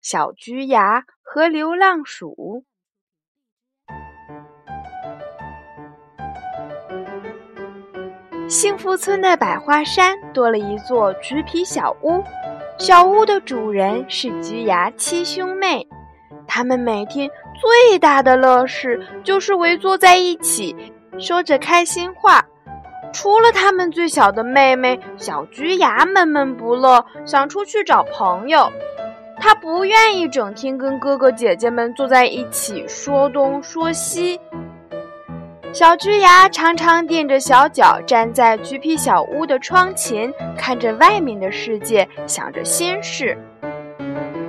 小橘牙和流浪鼠》。幸福村的百花山多了一座橘皮小屋，小屋的主人是橘牙七兄妹，他们每天最大的乐事就是围坐在一起，说着开心话。除了他们最小的妹妹小橘牙闷闷不乐，想出去找朋友。他不愿意整天跟哥哥姐姐们坐在一起说东说西。小橘牙常常垫着小脚站在橘皮小屋的窗前，看着外面的世界，想着心事。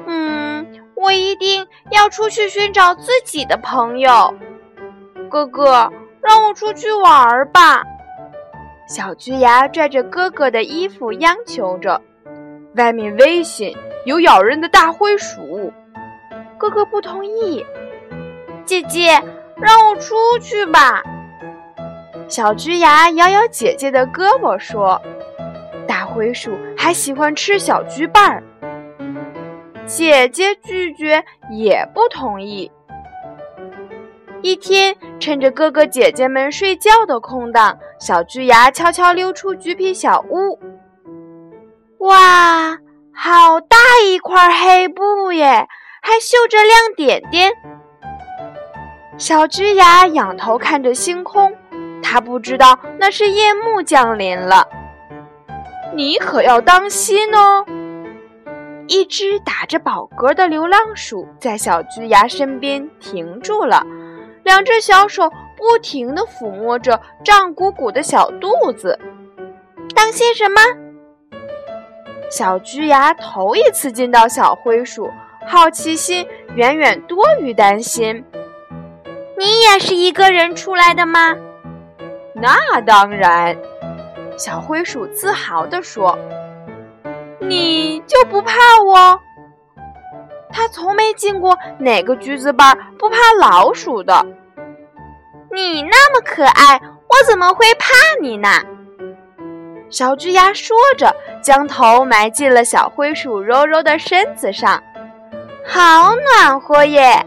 嗯，我一定要出去寻找自己的朋友。哥哥，让我出去玩吧。小橘牙拽着哥哥的衣服，央求着：“外面危险，有咬人的大灰鼠。”哥哥不同意。姐姐，让我出去吧。小橘牙摇摇姐姐的胳膊说：“大灰鼠还喜欢吃小橘瓣儿。”姐姐拒绝，也不同意。一天，趁着哥哥姐姐们睡觉的空档，小橘牙悄悄溜出橘皮小屋。哇，好大一块黑布耶，还绣着亮点点。小橘牙仰头看着星空，他不知道那是夜幕降临了。你可要当心哦！一只打着饱嗝的流浪鼠在小橘牙身边停住了。两只小手不停地抚摸着胀鼓鼓的小肚子，当心什么？小橘牙头一次见到小灰鼠，好奇心远远多于担心。你也是一个人出来的吗？那当然，小灰鼠自豪地说。你就不怕我？他从没见过哪个橘子瓣不怕老鼠的。你那么可爱，我怎么会怕你呢？小橘牙说着，将头埋进了小灰鼠柔柔的身子上，好暖和耶！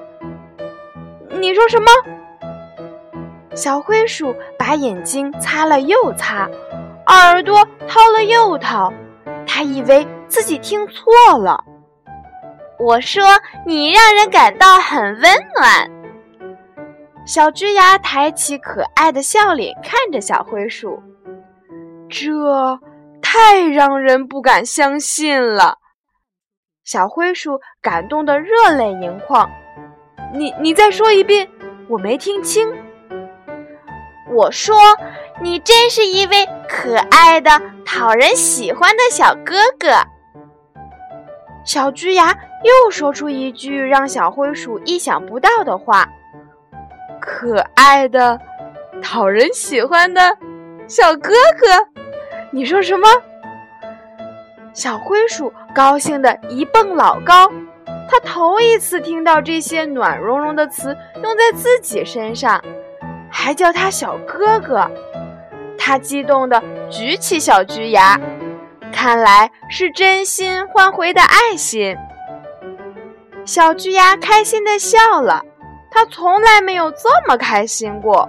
你说什么？小灰鼠把眼睛擦了又擦，耳朵掏了又掏，它以为自己听错了。我说你让人感到很温暖。小橘牙抬起可爱的笑脸看着小灰鼠，这太让人不敢相信了。小灰鼠感动得热泪盈眶。你你再说一遍，我没听清。我说，你真是一位可爱的、讨人喜欢的小哥哥。小橘牙又说出一句让小灰鼠意想不到的话。可爱的、讨人喜欢的小哥哥，你说什么？小灰鼠高兴的一蹦老高，他头一次听到这些暖融融的词用在自己身上，还叫他小哥哥。他激动的举起小橘牙，看来是真心换回的爱心。小橘牙开心的笑了。他从来没有这么开心过，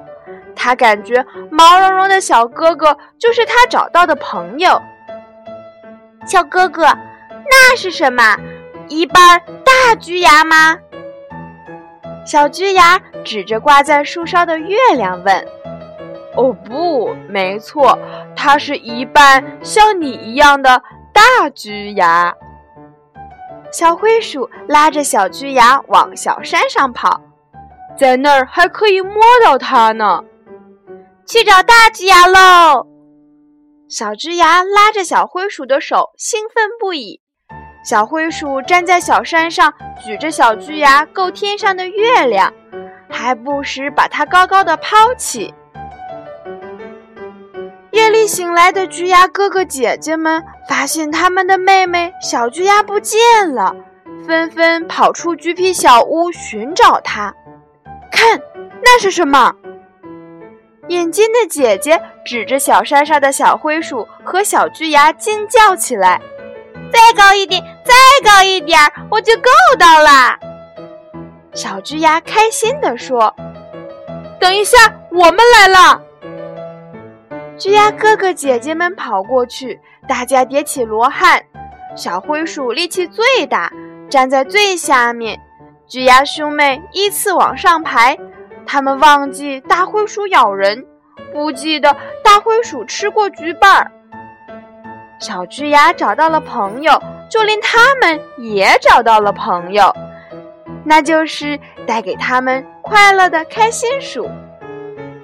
他感觉毛茸茸的小哥哥就是他找到的朋友。小哥哥，那是什么？一半大橘牙吗？小橘牙指着挂在树梢的月亮问：“哦，不，没错，它是一半像你一样的大橘牙。”小灰鼠拉着小橘牙往小山上跑。在那儿还可以摸到它呢，去找大橘牙喽！小橘牙拉着小灰鼠的手，兴奋不已。小灰鼠站在小山上，举着小巨牙够天上的月亮，还不时把它高高的抛起。夜里醒来的巨牙哥哥姐姐们发现他们的妹妹小巨牙不见了，纷纷跑出橘皮小屋寻找它。看，那是什么？眼尖的姐姐指着小山上的小灰鼠和小巨牙惊叫起来。再高一点，再高一点，我就够到了。小巨牙开心地说：“等一下，我们来了！”巨牙哥哥姐姐们跑过去，大家叠起罗汉。小灰鼠力气最大，站在最下面。巨牙兄妹依次往上排，他们忘记大灰鼠咬人，不记得大灰鼠吃过橘瓣儿。小巨牙找到了朋友，就连他们也找到了朋友，那就是带给他们快乐的开心鼠。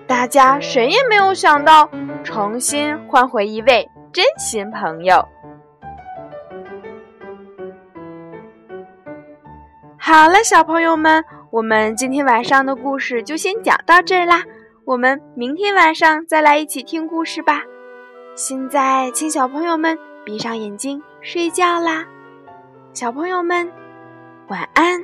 大家谁也没有想到，重新换回一位真心朋友。好了，小朋友们，我们今天晚上的故事就先讲到这儿啦，我们明天晚上再来一起听故事吧。现在，请小朋友们闭上眼睛睡觉啦，小朋友们，晚安。